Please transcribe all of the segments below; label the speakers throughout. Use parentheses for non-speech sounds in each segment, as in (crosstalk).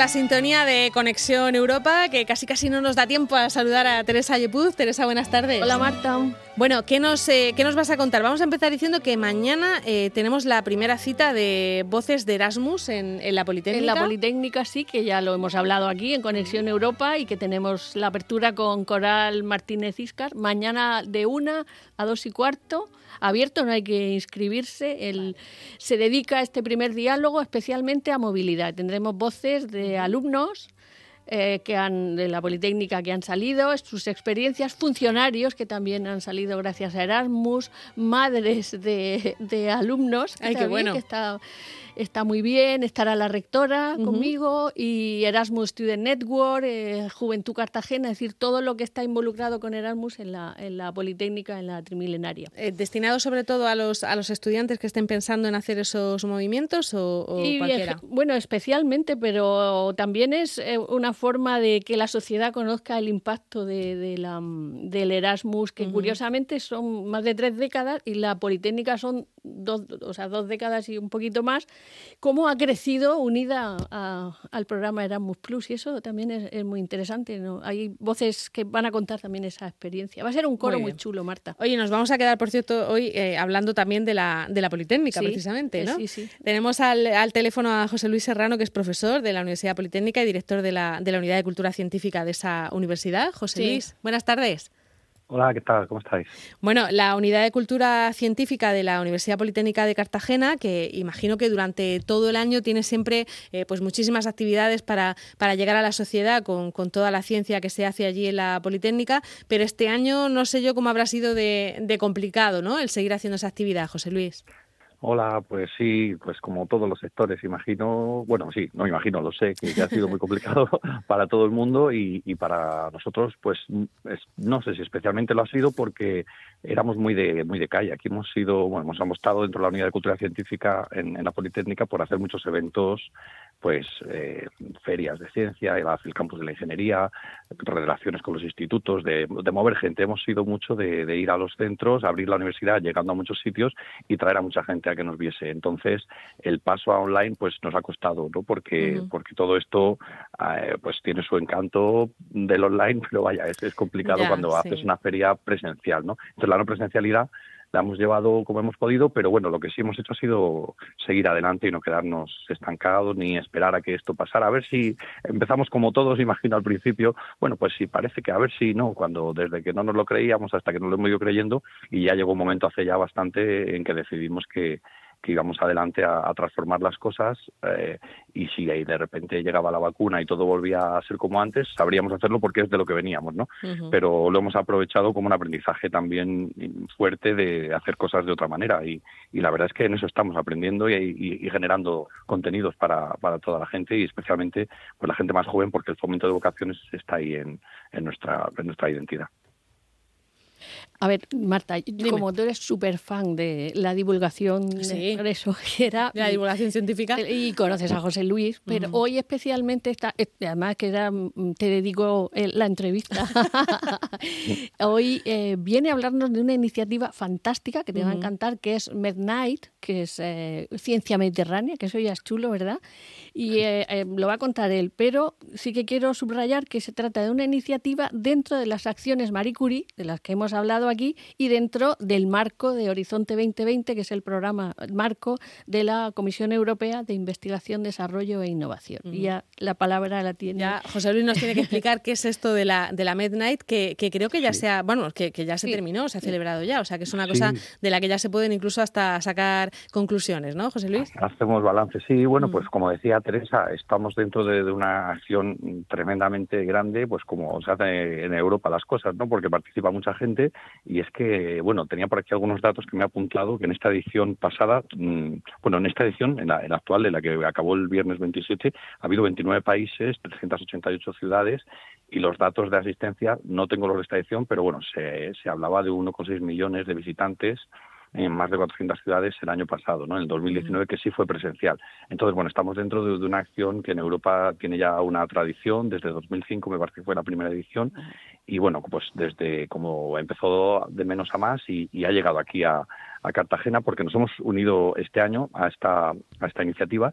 Speaker 1: La sintonía de Conexión Europa, que casi casi no nos da tiempo a saludar a Teresa Yepuz. Teresa, buenas tardes.
Speaker 2: Hola Marta.
Speaker 1: Bueno, ¿qué nos, eh, ¿qué nos vas a contar? Vamos a empezar diciendo que mañana eh, tenemos la primera cita de Voces de Erasmus en, la Politécnica.
Speaker 2: En la Politécnica sí, que ya lo hemos hablado aquí en Conexión Europa y que tenemos la apertura con Coral Martínez Iscar. Mañana de una a dos y cuarto abierto, no hay que inscribirse. El, se dedica este primer diálogo especialmente a movilidad. Tendremos voces de alumnos. Eh, que han, de la Politécnica que han salido, sus experiencias, funcionarios que también han salido gracias a Erasmus, madres de, de alumnos,
Speaker 1: que, Ay, bueno.
Speaker 2: que está está muy bien, estará la rectora conmigo y Erasmus Student Network, eh, Juventud Cartagena, es decir, todo lo que está involucrado con Erasmus en la, en la Politécnica, en la Trimilenaria.
Speaker 1: Eh, ¿Destinado sobre todo a los, a los estudiantes que estén pensando en hacer esos movimientos o, cualquiera?
Speaker 2: bueno, especialmente, pero también es una forma de que la sociedad conozca el impacto de, la, del Erasmus, que curiosamente son más de tres décadas y la Politécnica son dos, o sea, dos décadas y un poquito más, cómo ha crecido unida al programa Erasmus Plus y eso también es, muy interesante. ¿no? Hay voces que van a contar también esa experiencia. Va a ser un coro muy, chulo, Marta.
Speaker 1: Oye, nos vamos a quedar, por cierto, hoy eh, hablando también de la, de la Politécnica, precisamente. ¿no?
Speaker 2: Sí, sí.
Speaker 1: Tenemos al, al, teléfono a José Luis Serrano, que es profesor de la Universidad Politécnica y director de la, de la Unidad de Cultura Científica de esa universidad. José Luis, buenas tardes.
Speaker 3: Hola, ¿qué tal? ¿Cómo estáis?
Speaker 1: Bueno, la Unidad de Cultura Científica de la Universidad Politécnica de Cartagena, que imagino que durante todo el año tiene siempre eh, pues muchísimas actividades para, para llegar a la sociedad con, con, toda la ciencia que se hace allí en la Politécnica, pero este año no sé yo cómo habrá sido de, de complicado ¿no? el seguir haciendo esa actividad, José Luis.
Speaker 3: Hola, pues sí, pues como todos los sectores, imagino, bueno, sí, no imagino, lo sé, que, ha sido muy (laughs) complicado (laughs) para todo el mundo y, para nosotros, pues no sé si especialmente lo ha sido porque éramos muy de muy de calle. Aquí hemos sido, bueno, hemos estado dentro de la unidad de cultura científica en, la Politécnica por hacer muchos eventos, pues eh, ferias de ciencia, el, el, campus de la ingeniería, relaciones con los institutos, de, mover gente. Hemos sido mucho de, de ir a los centros, abrir la universidad, llegando a muchos sitios y traer a mucha gente que nos viese. Entonces, el paso a online pues nos ha costado, ¿no? Porque, porque todo esto eh, pues tiene su encanto del online, (laughs) pero vaya, es, es complicado cuando haces una feria presencial, ¿no? Entonces, la no presencialidad la hemos llevado como hemos podido, pero bueno, lo que sí hemos hecho ha sido seguir adelante y no quedarnos estancados ni esperar a que esto pasara. A ver si empezamos como todos, (laughs) imagino al principio, bueno, pues sí, parece que a ver si no, cuando desde que no nos lo creíamos hasta que nos lo hemos ido creyendo y ya llegó un momento hace ya bastante en que decidimos que, que íbamos adelante a, transformar las cosas eh, y si ahí de repente llegaba la vacuna y todo volvía a ser como antes, sabríamos hacerlo porque es de lo que veníamos, ¿no? Pero lo hemos aprovechado como un aprendizaje también fuerte de hacer cosas de otra manera y, la verdad es que en eso estamos aprendiendo y, generando contenidos para, para, toda la gente y especialmente pues la gente más joven porque el fomento de vocaciones está ahí en, en nuestra, en nuestra identidad.
Speaker 2: A ver, Marta, como tú eres súper fan de la divulgación de eso, (laughs)
Speaker 1: era, la divulgación científica.
Speaker 2: y conoces a José Luis, pero hoy especialmente está, eh, además que era, mm, te dedico eh, la entrevista. (laughs) hoy eh, viene a hablarnos de una iniciativa fantástica que te va a encantar, que es Midnight, que es ciencia mediterránea, que eso ya es chulo, ¿verdad? Y lo va a contar él, pero sí que quiero subrayar que se trata de una iniciativa dentro de las acciones Marie Curie, de las que hemos hablado aquí y dentro del marco de Horizonte 2020, que es el programa marco de la Comisión Europea de Investigación, Desarrollo e Innovación. Y ya la palabra la tiene.
Speaker 1: Ya José Luis nos tiene que explicar qué es esto de la, de la Midnight, que, que creo que ya se ha, bueno, que, que ya se terminó, se ha celebrado ya, o sea que es una cosa de la que ya se pueden incluso hasta sacar conclusiones, ¿no, José Luis?
Speaker 3: Hacemos balance, sí, bueno, mm. pues como decía Teresa, estamos dentro de, de una acción tremendamente grande, pues como se hace en Europa las cosas, ¿no? Porque participa mucha gente y es que, bueno, tenía por aquí algunos datos que me ha apuntado que en esta edición pasada, mm, bueno, en esta edición, en la, actual, de la que acabó el viernes 27, ha habido 29 países, 388 ciudades y los datos de asistencia, no tengo los de esta edición, pero bueno, se, se hablaba de 1,6 millones de visitantes en más de 400 ciudades el año pasado, ¿no? En el 2019 que sí fue presencial. Entonces, bueno, estamos dentro de, una acción que en Europa tiene ya una tradición, desde 2005 me parece que fue la primera edición, y bueno, pues desde como empezó de menos a más y, ha llegado aquí a, Cartagena porque nos hemos unido este año a esta, a esta iniciativa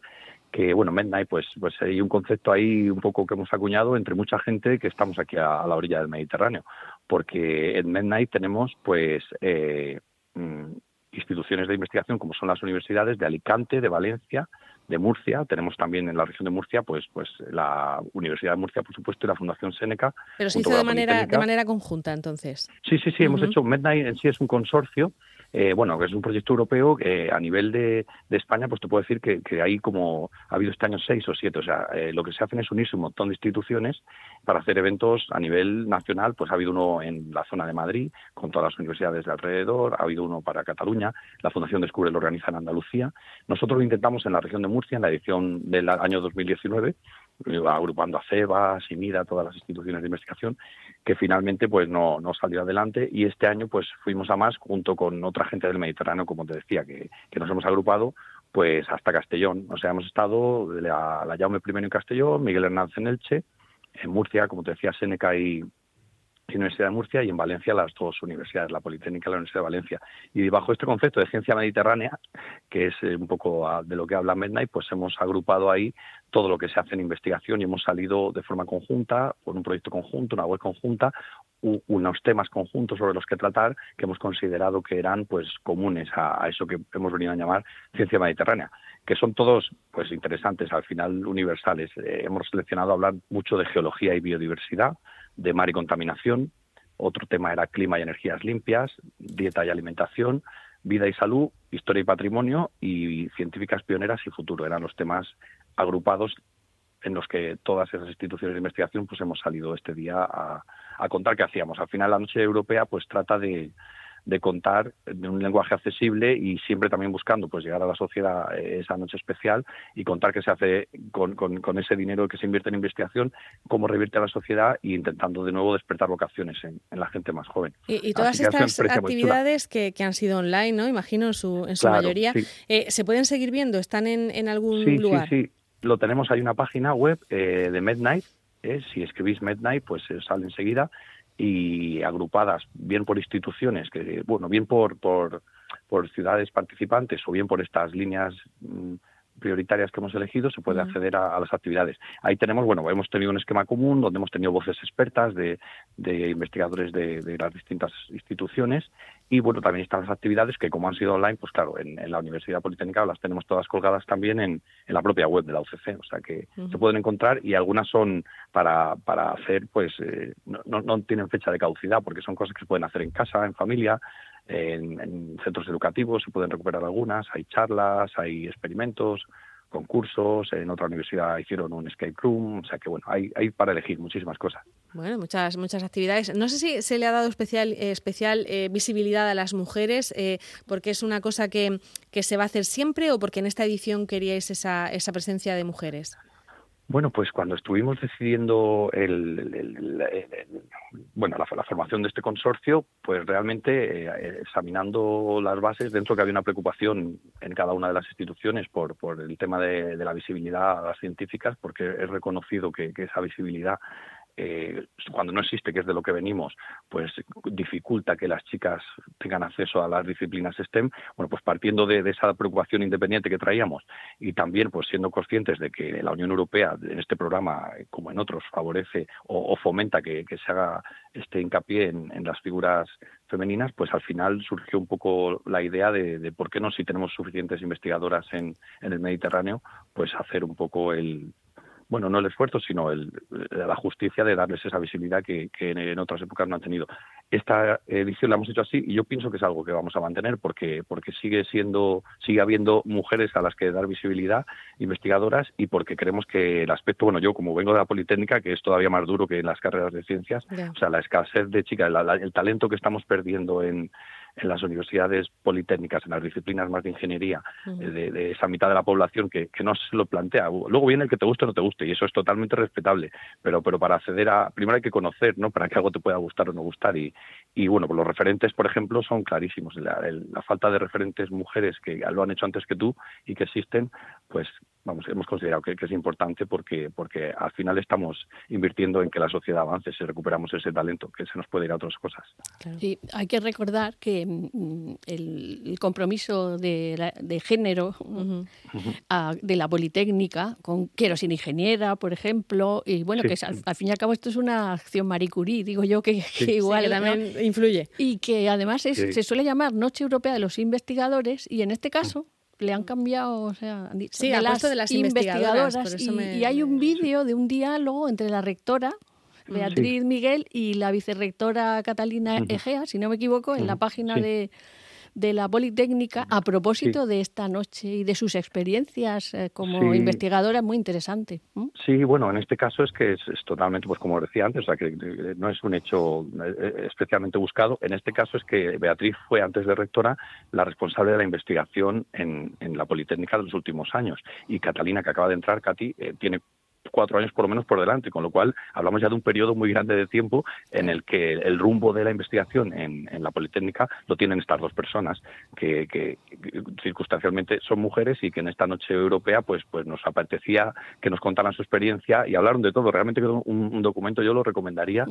Speaker 3: que bueno, Midnight, pues, pues hay un concepto ahí un poco que hemos acuñado entre mucha gente que estamos aquí a, la orilla del Mediterráneo, porque en Midnight tenemos pues eh, mm, instituciones de investigación como son las universidades de Alicante, de Valencia, de Murcia, tenemos también en la región de Murcia, pues, pues la Universidad de Murcia, por supuesto, y la Fundación Seneca.
Speaker 1: Pero se hizo de manera, de manera conjunta, entonces.
Speaker 3: Sí, sí, sí, hemos hecho, Midnight en sí es un consorcio eh, bueno, que es un proyecto europeo que a nivel de, España, pues te puedo decir que, que hay como, ha habido este año seis o siete, o sea, eh, lo que se hacen es unirse un montón de instituciones para hacer eventos a nivel nacional, pues ha habido uno en la zona de Madrid, con todas las universidades de alrededor, ha habido uno para Cataluña, la Fundación Descubre lo organiza en Andalucía. Nosotros lo intentamos en la región de Murcia, en la edición del año 2019, agrupando a CEBA, SIMIDA, todas las instituciones de investigación, que finalmente pues no, no salió adelante y este año pues fuimos a más junto con otra gente del Mediterráneo, como te decía, que, que nos hemos agrupado pues hasta Castellón. O sea, hemos estado la, la Jaume I en Castellón, Miguel Hernández en Elche, en Murcia, como te decía, Seneca y, Universidad de Murcia y en Valencia las dos universidades, la Politécnica y la Universidad de Valencia. Y bajo este concepto de ciencia mediterránea, que es eh, un poco de lo que habla Midnight, pues hemos agrupado ahí todo lo que se hace en investigación y hemos salido de forma conjunta, con un proyecto conjunto, una web conjunta, unos temas conjuntos sobre los que tratar que hemos considerado que eran pues comunes a, eso que hemos venido a llamar ciencia mediterránea que son todos pues interesantes al final universales eh, hemos seleccionado hablar mucho de geología y biodiversidad de mar y contaminación, otro tema era clima y energías limpias, dieta y alimentación, vida y salud, historia y patrimonio y científicas pioneras y futuro. Eran los temas agrupados en los que todas esas instituciones de investigación pues hemos salido este día a, a contar qué hacíamos. Al final la noche europea pues trata de, de contar de un lenguaje accesible y siempre también buscando pues llegar a la sociedad eh, esa noche especial y contar qué se hace con, con, ese dinero que se invierte en investigación, cómo revierte a la sociedad e intentando de nuevo despertar vocaciones en, la gente más joven.
Speaker 1: Y, todas estas actividades que, que, han sido online, ¿no? Imagino en su, en su mayoría, eh, ¿se pueden seguir viendo? ¿Están en, en algún lugar?
Speaker 3: Sí, sí, lo tenemos, hay una página web eh, de Midnight, si escribís Midnight pues sale enseguida y agrupadas bien por instituciones, que bueno, bien por, por, por ciudades participantes o bien por estas líneas mm, prioritarias que hemos elegido se puede acceder a, las actividades. Ahí tenemos, bueno, hemos tenido un esquema común donde hemos tenido voces expertas de, de investigadores de, las distintas instituciones y, bueno, también están las actividades que, como han sido online, pues claro, en, la Universidad Politécnica las tenemos todas colgadas también en, en la propia web de la UCC, o sea que se pueden encontrar y algunas son para, para hacer, pues, eh, no, no, no tienen fecha de caducidad porque son cosas que se pueden hacer en casa, en familia, en, centros educativos se pueden recuperar algunas, hay charlas, hay experimentos, concursos, en otra universidad hicieron un escape room, o sea que bueno, hay, hay para elegir muchísimas cosas.
Speaker 1: Bueno, muchas muchas actividades. No sé si se le ha dado especial eh, especial eh, visibilidad a las mujeres, eh, porque es una cosa que, que se va a hacer siempre o porque en esta edición queríais esa, esa presencia de mujeres.
Speaker 3: Bueno, pues cuando estuvimos decidiendo el, bueno, la, formación de este consorcio, pues realmente eh, examinando las bases, dentro que había una preocupación en cada una de las instituciones por, por el tema de, la visibilidad a las científicas, porque es reconocido que esa visibilidad eh, cuando no existe, que es de lo que venimos, pues dificulta que las chicas tengan acceso a las disciplinas STEM, bueno, pues partiendo de, esa preocupación independiente que traíamos y también pues siendo conscientes de que la Unión Europea en este programa, como en otros, favorece o, fomenta que, se haga este hincapié en, las figuras femeninas, pues al final surgió un poco la idea de, por qué no, si tenemos suficientes investigadoras en el Mediterráneo, pues hacer un poco el, bueno, no el esfuerzo, sino el, la justicia de darles esa visibilidad que, en otras épocas no han tenido. Esta edición la hemos hecho así y yo pienso que es algo que vamos a mantener porque, porque sigue siendo, sigue habiendo mujeres a las que dar visibilidad, investigadoras, y porque creemos que el aspecto, bueno, yo como vengo de la Politécnica, que es todavía más duro que en las carreras de ciencias, o sea, la escasez de chicas, el talento que estamos perdiendo en, en las universidades politécnicas, en las disciplinas más de ingeniería, eh, de, esa mitad de la población que, no se lo plantea. Luego viene el que te guste o no te guste, y eso es totalmente respetable, pero, pero para acceder a, primero hay que conocer, ¿no? Para que algo te pueda gustar o no gustar, y, y bueno, pues los referentes, por ejemplo, son clarísimos. La, la falta de referentes mujeres que lo han hecho antes que tú y que existen, pues vamos, hemos considerado que, es importante porque, porque al final estamos invirtiendo en que la sociedad avance si recuperamos ese talento, que se nos puede ir a otras cosas.
Speaker 2: Sí, hay que recordar que mm, el, compromiso de, de género (laughs) de la Politécnica, con quiero ser ingeniera, por ejemplo, y bueno, que al, fin y al cabo esto es una acción Marie Curie, digo yo que, igual
Speaker 1: también influye.
Speaker 2: Y que además se suele llamar Noche Europea de los Investigadores y en este caso le han cambiado, o sea, han
Speaker 1: dicho, de, las de las investigadoras.
Speaker 2: y, hay un vídeo de un diálogo entre la rectora Beatriz Miguel y la vicerrectora Catalina Egea, si no me equivoco, en la página de, de la Politécnica a propósito de esta noche y de sus experiencias eh, como investigadora muy interesante.
Speaker 3: Sí, bueno, en este caso es que es, totalmente, pues como decía antes, o sea, que no es un hecho eh, especialmente buscado. En este caso es que Beatriz fue antes de rectora la responsable de la investigación en, en la Politécnica de los últimos años y Catalina, que acaba de entrar, Katy, eh, tiene cuatro años por lo menos por delante, con lo cual hablamos ya de un periodo muy grande de tiempo en el que el rumbo de la investigación en, la Politécnica lo tienen estas dos personas, que, circunstancialmente son mujeres y que en esta noche europea pues, pues nos apetecía que nos contaran su experiencia y hablaron de todo. Realmente un, un documento yo lo recomendaría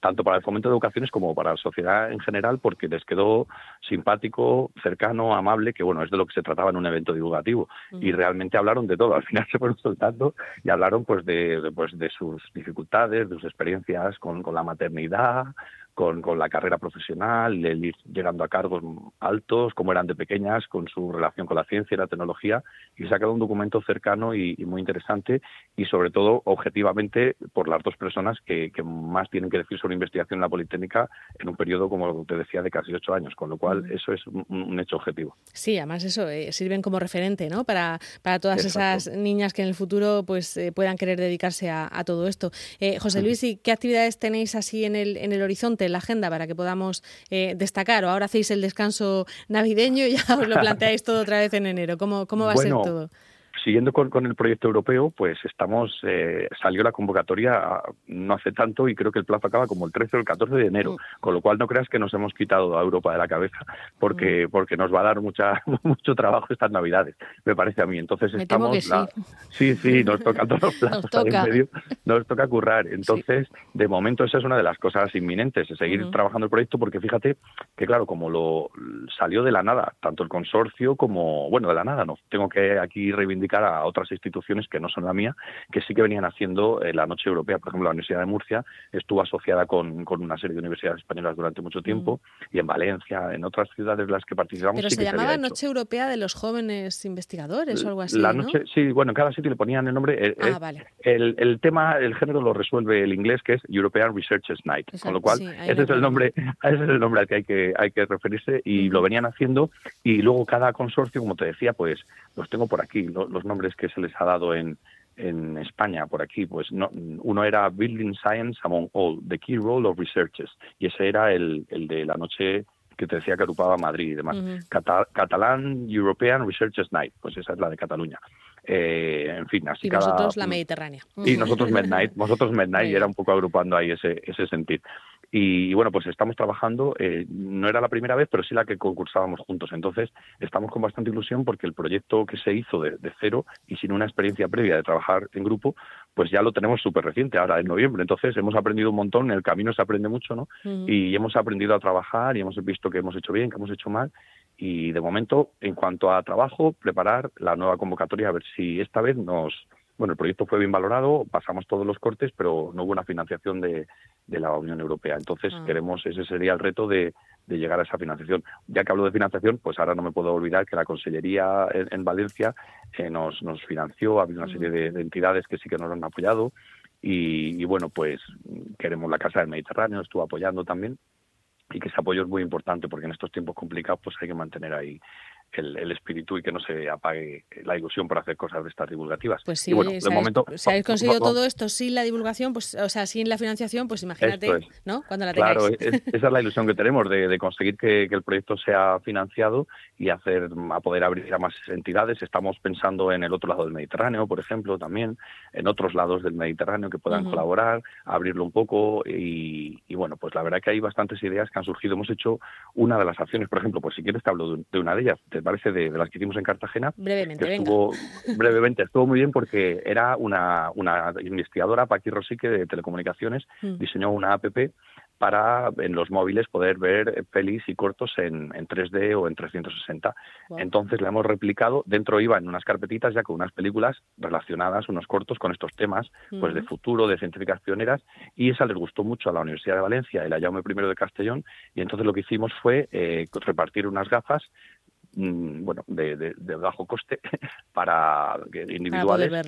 Speaker 3: tanto para el fomento de educaciones como para la sociedad en general porque les quedó simpático, cercano, amable, que bueno, es de lo que se trataba en un evento divulgativo. Y realmente hablaron de todo. Al final (laughs) se fueron soltando y hablaron pues de, pues, de sus dificultades, de sus experiencias con, con la maternidad, con, con, la carrera profesional, el ir llegando a cargos altos, como eran de pequeñas, con su relación con la ciencia y la tecnología, y se ha quedado un documento cercano y, muy interesante, y sobre todo objetivamente por las dos personas que, que, más tienen que decir sobre investigación en la Politécnica en un periodo, como te decía, de casi ocho años, con lo cual eso es un, hecho objetivo.
Speaker 1: Sí, además eso eh, sirven como referente ¿no? para, para todas esas niñas que en el futuro pues eh, puedan querer dedicarse a, todo esto. Eh, José Luis, ¿y qué actividades tenéis así en el, en el horizonte? La agenda para que podamos eh, destacar? ¿O ahora hacéis el descanso navideño y ya os lo (laughs) planteáis todo otra vez en enero? ¿Cómo, cómo va a ser todo?
Speaker 3: Siguiendo con, el proyecto europeo, pues estamos, eh, salió la convocatoria ah, no hace tanto y creo que el plazo acaba como el 13 o el 14 de enero, mm. con lo cual no creas que nos hemos quitado a Europa de la cabeza, porque, mm. porque nos va a dar mucha, (laughs) mucho trabajo estas navidades, me parece a mí. Entonces estamos... sí. sí, nos toca todos (laughs) los plazos nos toca. medio, nos toca currar. Entonces, de momento esa es una de las cosas inminentes, es seguir trabajando el proyecto, porque fíjate que claro, como lo salió de la nada, tanto el consorcio como, bueno, de la nada, no, tengo que aquí reivindicar a otras instituciones que no son la mía, que sí que venían haciendo eh, la Noche Europea. Por ejemplo, la Universidad de Murcia estuvo asociada con, con una serie de universidades españolas durante mucho tiempo y en Valencia, en otras ciudades de las que participamos.
Speaker 1: Pero
Speaker 3: se
Speaker 1: llamaba Noche Europea de los Jóvenes Investigadores o algo así.
Speaker 3: La noche, Sí, bueno, en cada sitio le ponían el nombre. El, ah, vale. el, el, tema, el género lo resuelve el inglés, que es European Researchers Night. con lo cual, ese es el nombre, (laughs) ese es el nombre al que hay que, hay que referirse y lo venían haciendo. Y luego cada consorcio, como te decía, pues los tengo por aquí, los nombres que se les ha dado en, en España, por aquí, pues no, uno era Building Science Among All, The Key Role of Researchers, y ese era el, el de la noche que te decía que agrupaba Madrid y demás. Catalán European Researchers Night, pues esa es la de Cataluña. Eh, en fin, así
Speaker 1: y nosotros la Mediterránea.
Speaker 3: Y nosotros Midnight, (laughs) vosotros Midnight, era un poco agrupando ahí ese, ese sentir. Y, bueno, pues estamos trabajando, eh, no era la primera vez, pero sí la que concursábamos juntos. Entonces, estamos con bastante ilusión porque el proyecto que se hizo de, cero y sin una experiencia previa de trabajar en grupo, pues ya lo tenemos súper reciente, ahora en noviembre. Entonces, hemos aprendido un montón, en el camino se aprende mucho, ¿no? Y hemos aprendido a trabajar y hemos visto que hemos hecho bien, que hemos hecho mal. Y de momento, en cuanto a trabajo, preparar la nueva convocatoria, a ver si esta vez nos bueno, el proyecto fue bien valorado, pasamos todos los cortes, pero no hubo una financiación de, la Unión Europea. Entonces, ah. queremos, ese sería el reto de, llegar a esa financiación. Ya que hablo de financiación, pues ahora no me puedo olvidar que la Consellería en, Valencia eh, nos, nos financió, ha habido una serie de, entidades que sí que nos han apoyado y, y, bueno, pues queremos la Casa del Mediterráneo, estuvo apoyando también y que ese apoyo es muy importante porque en estos tiempos complicados pues hay que mantener ahí el, espíritu y que no se apague la ilusión por hacer cosas de estas divulgativas.
Speaker 1: Pues sí, si, momento, habéis conseguido todo esto sin la divulgación, pues o sea, sin la financiación, pues imagínate, ¿no? Cuando la tengáis.
Speaker 3: Claro, esa es la ilusión que tenemos de, conseguir que, el proyecto sea financiado y hacer a poder abrir a más entidades. Estamos pensando en el otro lado del Mediterráneo, por ejemplo, también en otros lados del Mediterráneo que puedan colaborar, abrirlo un poco y, bueno, pues la verdad que hay bastantes ideas que han surgido. Hemos hecho una de las acciones, por ejemplo, pues si quieres te hablo de, una de ellas te parece, de, las que hicimos en Cartagena.
Speaker 1: Brevemente,
Speaker 3: estuvo, Brevemente, estuvo muy bien porque era una, una investigadora, Paqui Rosique, de telecomunicaciones, mm. diseñó una app para en los móviles poder ver pelis y cortos en, en 3D o en 360. Entonces la hemos replicado, dentro iba en unas carpetitas ya con unas películas relacionadas, unos cortos con estos temas, pues de futuro, de científicas pioneras, y esa les gustó mucho a la Universidad de Valencia y la Jaume I de Castellón, y entonces lo que hicimos fue eh, repartir unas gafas Mm, bueno, de, de, bajo coste (laughs) para individuales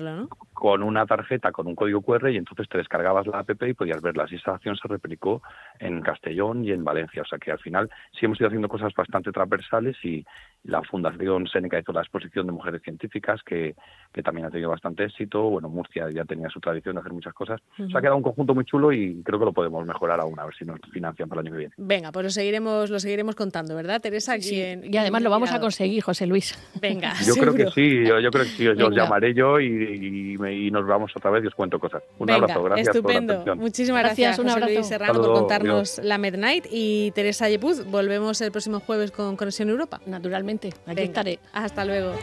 Speaker 3: con una tarjeta con un código QR y entonces te descargabas la app y podías verlas y esa acción se replicó en Castellón y en Valencia, o sea que al final sí hemos ido haciendo cosas bastante transversales y la Fundación Seneca hizo la exposición de mujeres científicas que, que también ha tenido bastante éxito, bueno, Murcia ya tenía su tradición de hacer muchas cosas, se ha quedado un conjunto muy chulo y creo que lo podemos mejorar aún a ver si nos financian para el año que viene.
Speaker 1: Venga, pues lo seguiremos, lo seguiremos contando, ¿verdad, Teresa?
Speaker 2: y además lo vamos a conseguir, José Luis.
Speaker 1: Venga,
Speaker 3: Yo creo que sí, yo, creo que sí, os llamaré yo y, nos vamos otra vez y os cuento cosas. Un abrazo, gracias
Speaker 1: estupendo.
Speaker 3: por la
Speaker 1: Muchísimas gracias, un abrazo. Luis Serrano por contarnos la Midnight y Teresa Yepuz, volvemos el próximo jueves con Conexión Europa.
Speaker 2: Naturalmente, aquí estaré.
Speaker 1: Hasta luego.